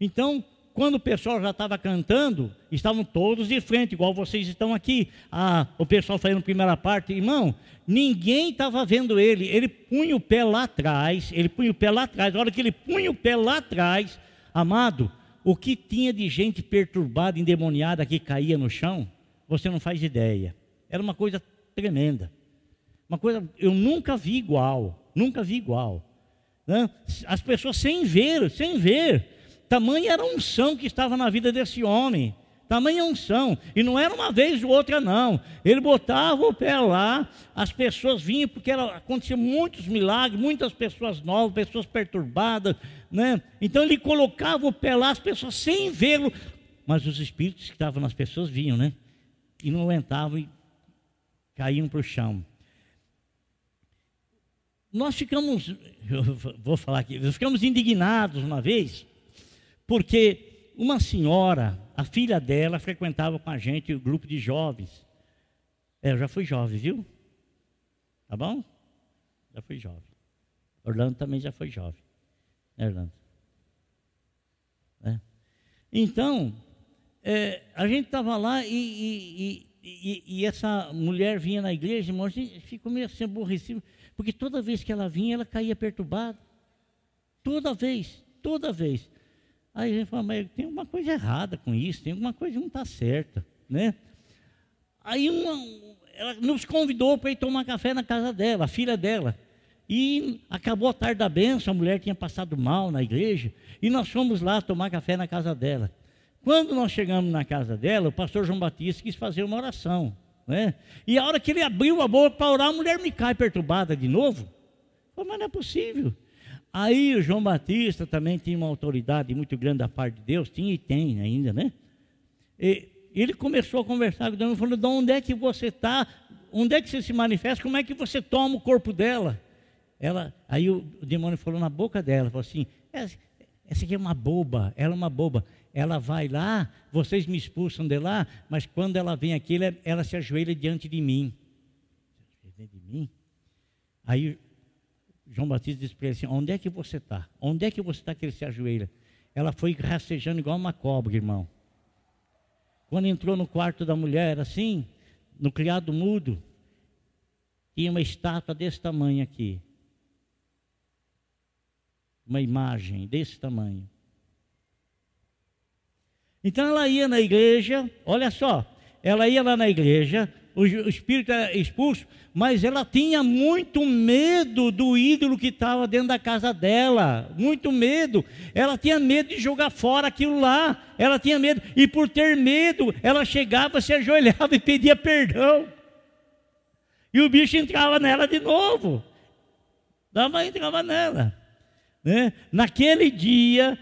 Então, quando o pessoal já estava cantando, estavam todos de frente, igual vocês estão aqui. Ah, o pessoal fazendo primeira parte, irmão, ninguém estava vendo ele. Ele punha o pé lá atrás, ele punha o pé lá atrás. A hora que ele punha o pé lá atrás, amado, o que tinha de gente perturbada, endemoniada que caía no chão, você não faz ideia. Era uma coisa tremenda. Uma coisa, eu nunca vi igual, nunca vi igual. Né? As pessoas sem ver, sem ver Tamanha era a unção que estava na vida desse homem. Tamanha unção. E não era uma vez ou outra, não. Ele botava o pé lá, as pessoas vinham, porque era, acontecia muitos milagres, muitas pessoas novas, pessoas perturbadas. Né? Então ele colocava o pé lá, as pessoas sem vê-lo. Mas os espíritos que estavam nas pessoas vinham, né? E não aguentavam e caíam para o chão. Nós ficamos, vou falar aqui, nós ficamos indignados uma vez porque uma senhora, a filha dela, frequentava com a gente o grupo de jovens. É, eu já fui jovem, viu? Tá bom? Já fui jovem. Orlando também já foi jovem. É, Orlando? É. Então, é, a gente estava lá e, e, e, e, essa mulher vinha na igreja, irmão, a gente ficou meio assim aborrecido, porque toda vez que ela vinha, ela caía perturbada. Toda vez, toda vez. Aí gente fala, mas tem alguma coisa errada com isso, tem alguma coisa que não está certa, né? Aí uma, ela nos convidou para ir tomar café na casa dela, a filha dela. E acabou a tarde da benção, a mulher tinha passado mal na igreja, e nós fomos lá tomar café na casa dela. Quando nós chegamos na casa dela, o pastor João Batista quis fazer uma oração. Né? E a hora que ele abriu a boca para orar, a mulher me cai perturbada de novo. Falei, mas não é possível. Aí o João Batista também tinha uma autoridade muito grande da parte de Deus, tinha e tem ainda, né? E ele começou a conversar com Deus, falou: de onde é que você está? Onde é que você se manifesta? Como é que você toma o corpo dela? Ela, aí o, demônio falou na boca dela, falou assim: essa, essa aqui é uma boba, ela é uma boba. Ela vai lá, vocês me expulsam de lá, mas quando ela vem aqui, ela, ela se ajoelha diante de mim. Diante de mim? Aí João Batista disse para ele assim: Onde é que você está? Onde é que você está que ele se ajoelha? Ela foi rastejando igual uma cobra, irmão. Quando entrou no quarto da mulher, assim, no criado mudo, tinha uma estátua desse tamanho aqui. Uma imagem desse tamanho. Então ela ia na igreja, olha só, ela ia lá na igreja, o espírito era expulso, mas ela tinha muito medo do ídolo que estava dentro da casa dela, muito medo. Ela tinha medo de jogar fora aquilo lá, ela tinha medo, e por ter medo, ela chegava, se ajoelhava e pedia perdão. E o bicho entrava nela de novo, dava entrava nela. Né? Naquele dia,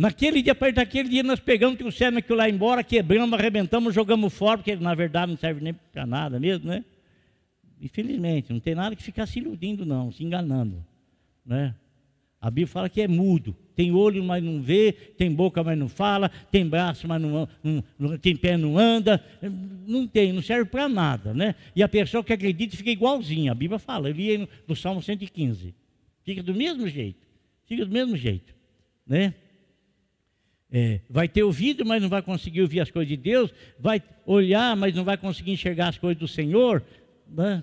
Naquele dia, a partir daquele dia, nós pegamos, trouxemos aquilo lá embora, quebramos, arrebentamos, jogamos fora, porque na verdade não serve nem para nada mesmo, né? Infelizmente, não tem nada que ficar se iludindo, não, se enganando, né? A Bíblia fala que é mudo, tem olho, mas não vê, tem boca, mas não fala, tem braço, mas não, não, não tem pé, não anda, não tem, não serve para nada, né? E a pessoa que acredita fica igualzinha, a Bíblia fala, eu li no Salmo 115, fica do mesmo jeito, fica do mesmo jeito, né? É, vai ter ouvido, mas não vai conseguir ouvir as coisas de Deus, vai olhar, mas não vai conseguir enxergar as coisas do Senhor. Né?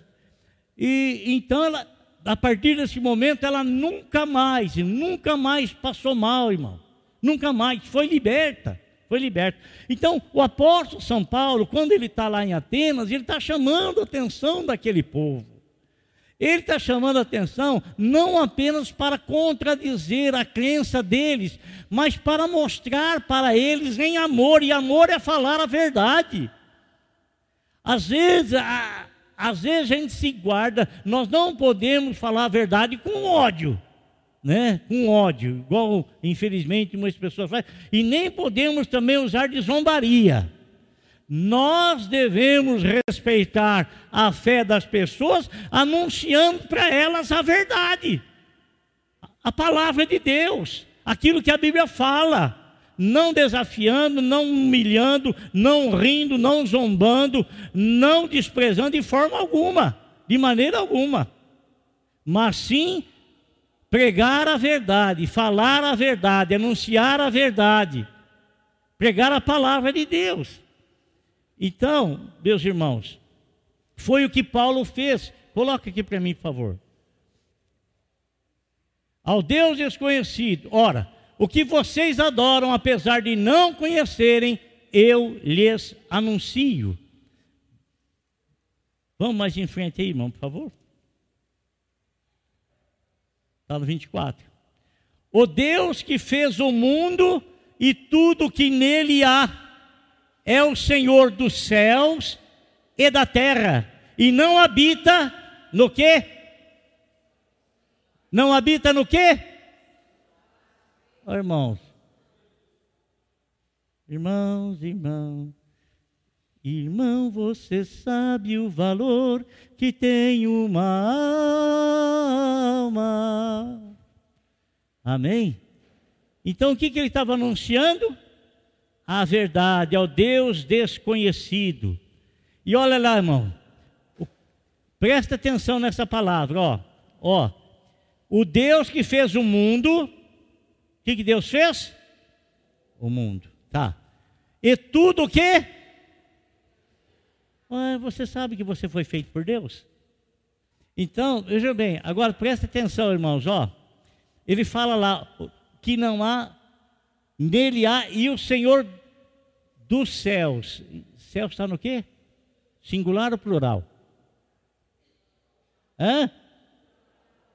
E então ela, a partir desse momento, ela nunca mais, nunca mais passou mal, irmão. Nunca mais, foi liberta. Foi liberta. Então, o apóstolo São Paulo, quando ele está lá em Atenas, ele está chamando a atenção daquele povo. Ele está chamando a atenção não apenas para contradizer a crença deles, mas para mostrar para eles em amor, e amor é falar a verdade. Às vezes, a, às vezes a gente se guarda, nós não podemos falar a verdade com ódio, né? Com ódio, igual infelizmente muitas pessoas fazem, e nem podemos também usar de zombaria. Nós devemos respeitar a fé das pessoas, anunciando para elas a verdade, a palavra de Deus, aquilo que a Bíblia fala, não desafiando, não humilhando, não rindo, não zombando, não desprezando de forma alguma, de maneira alguma, mas sim pregar a verdade, falar a verdade, anunciar a verdade, pregar a palavra de Deus. Então, meus irmãos, foi o que Paulo fez. Coloca aqui para mim, por favor. Ao Deus desconhecido, ora, o que vocês adoram, apesar de não conhecerem, eu lhes anuncio. Vamos mais em frente aí, irmão, por favor. Está no 24. O Deus que fez o mundo e tudo que nele há é o Senhor dos céus e da terra e não habita no quê? Não habita no quê? Oh, irmãos. Irmãos, irmãos. Irmão, você sabe o valor que tem uma alma. Amém? Então o que, que ele estava anunciando? A verdade ao Deus desconhecido. E olha lá, irmão. Presta atenção nessa palavra, ó. Ó. O Deus que fez o mundo. O que, que Deus fez? O mundo. Tá. E tudo o quê? você sabe que você foi feito por Deus? Então, veja bem, agora presta atenção, irmãos, ó. Ele fala lá que não há, nele há, e o Senhor dos céus. Céu está no quê? Singular ou plural? Hã?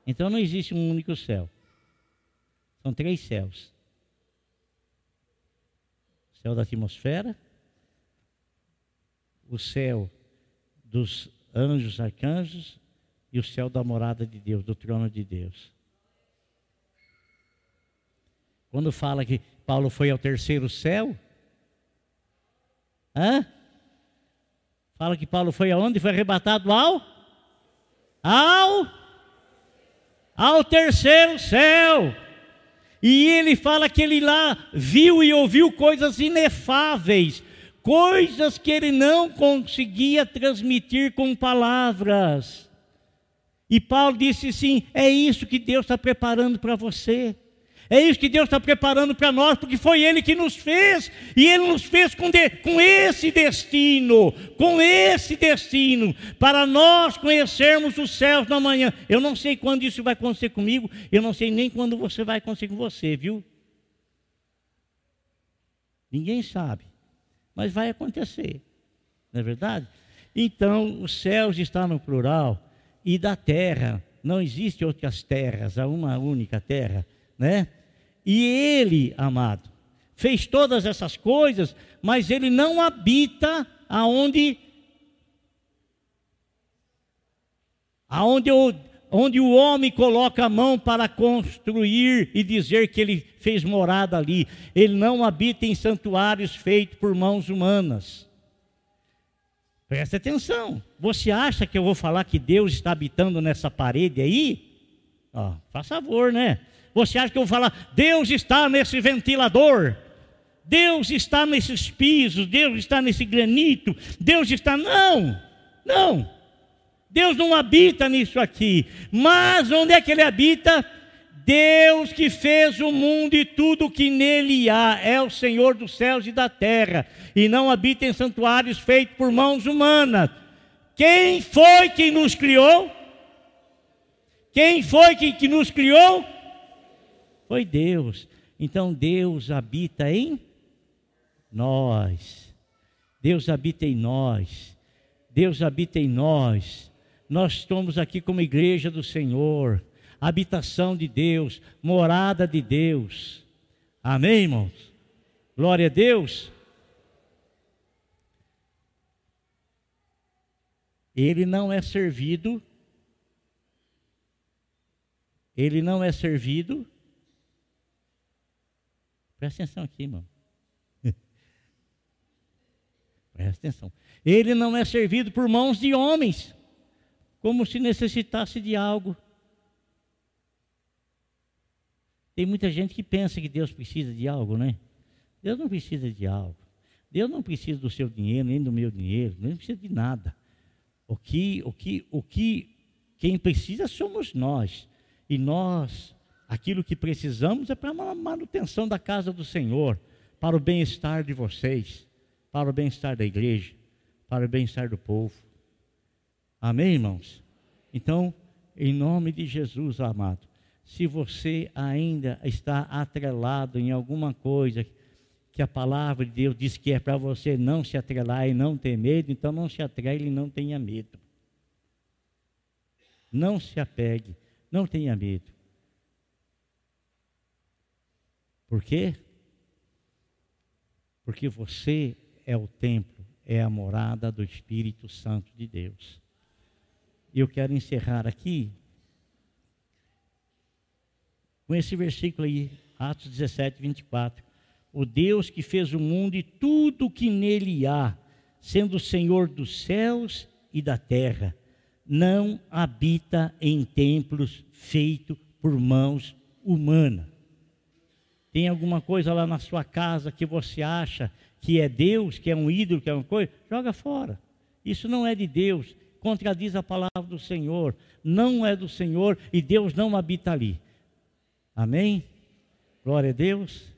Então não existe um único céu. São três céus: o céu da atmosfera, o céu dos anjos, arcanjos e o céu da morada de Deus, do trono de Deus. Quando fala que Paulo foi ao terceiro céu, hã? Fala que Paulo foi aonde? Foi arrebatado ao? Ao? Ao terceiro céu. E ele fala que ele lá viu e ouviu coisas inefáveis, coisas que ele não conseguia transmitir com palavras. E Paulo disse sim: é isso que Deus está preparando para você. É isso que Deus está preparando para nós, porque foi Ele que nos fez, e Ele nos fez com, de, com esse destino, com esse destino, para nós conhecermos os céus na manhã. Eu não sei quando isso vai acontecer comigo, eu não sei nem quando você vai acontecer com você, viu? Ninguém sabe mas vai acontecer, não é verdade? Então, os céus estão no plural e da terra, não existe outras terras, há uma única terra, né? E ele, amado, fez todas essas coisas, mas ele não habita aonde aonde o onde o homem coloca a mão para construir e dizer que ele fez morada ali. Ele não habita em santuários feitos por mãos humanas. Presta atenção. Você acha que eu vou falar que Deus está habitando nessa parede aí? Ó, faz favor, né? Você acha que eu vou falar, Deus está nesse ventilador? Deus está nesses pisos, Deus está nesse granito, Deus está. Não, não. Deus não habita nisso aqui. Mas onde é que ele habita? Deus que fez o mundo e tudo que nele há, é o Senhor dos céus e da terra, e não habita em santuários feitos por mãos humanas. Quem foi que nos criou? Quem foi que, que nos criou? Foi Deus. Então Deus habita em nós. Deus habita em nós. Deus habita em nós. Nós estamos aqui como igreja do Senhor, habitação de Deus, morada de Deus. Amém, irmãos? Glória a Deus. Ele não é servido, ele não é servido. Presta atenção aqui, irmão. Presta atenção. Ele não é servido por mãos de homens como se necessitasse de algo. Tem muita gente que pensa que Deus precisa de algo, né? Deus não precisa de algo. Deus não precisa do seu dinheiro, nem do meu dinheiro, nem precisa de nada. O que, o que, o que, quem precisa somos nós. E nós Aquilo que precisamos é para a manutenção da casa do Senhor, para o bem-estar de vocês, para o bem-estar da igreja, para o bem-estar do povo. Amém, irmãos? Então, em nome de Jesus, amado, se você ainda está atrelado em alguma coisa que a palavra de Deus diz que é para você não se atrelar e não ter medo, então não se atrele e não tenha medo. Não se apegue, não tenha medo. Por quê? Porque você é o templo, é a morada do Espírito Santo de Deus. E eu quero encerrar aqui com esse versículo aí, Atos 17, 24. O Deus que fez o mundo e tudo o que nele há, sendo Senhor dos céus e da terra, não habita em templos feitos por mãos humanas. Tem alguma coisa lá na sua casa que você acha que é Deus, que é um ídolo, que é uma coisa? Joga fora. Isso não é de Deus, contradiz a palavra do Senhor. Não é do Senhor e Deus não habita ali. Amém? Glória a Deus.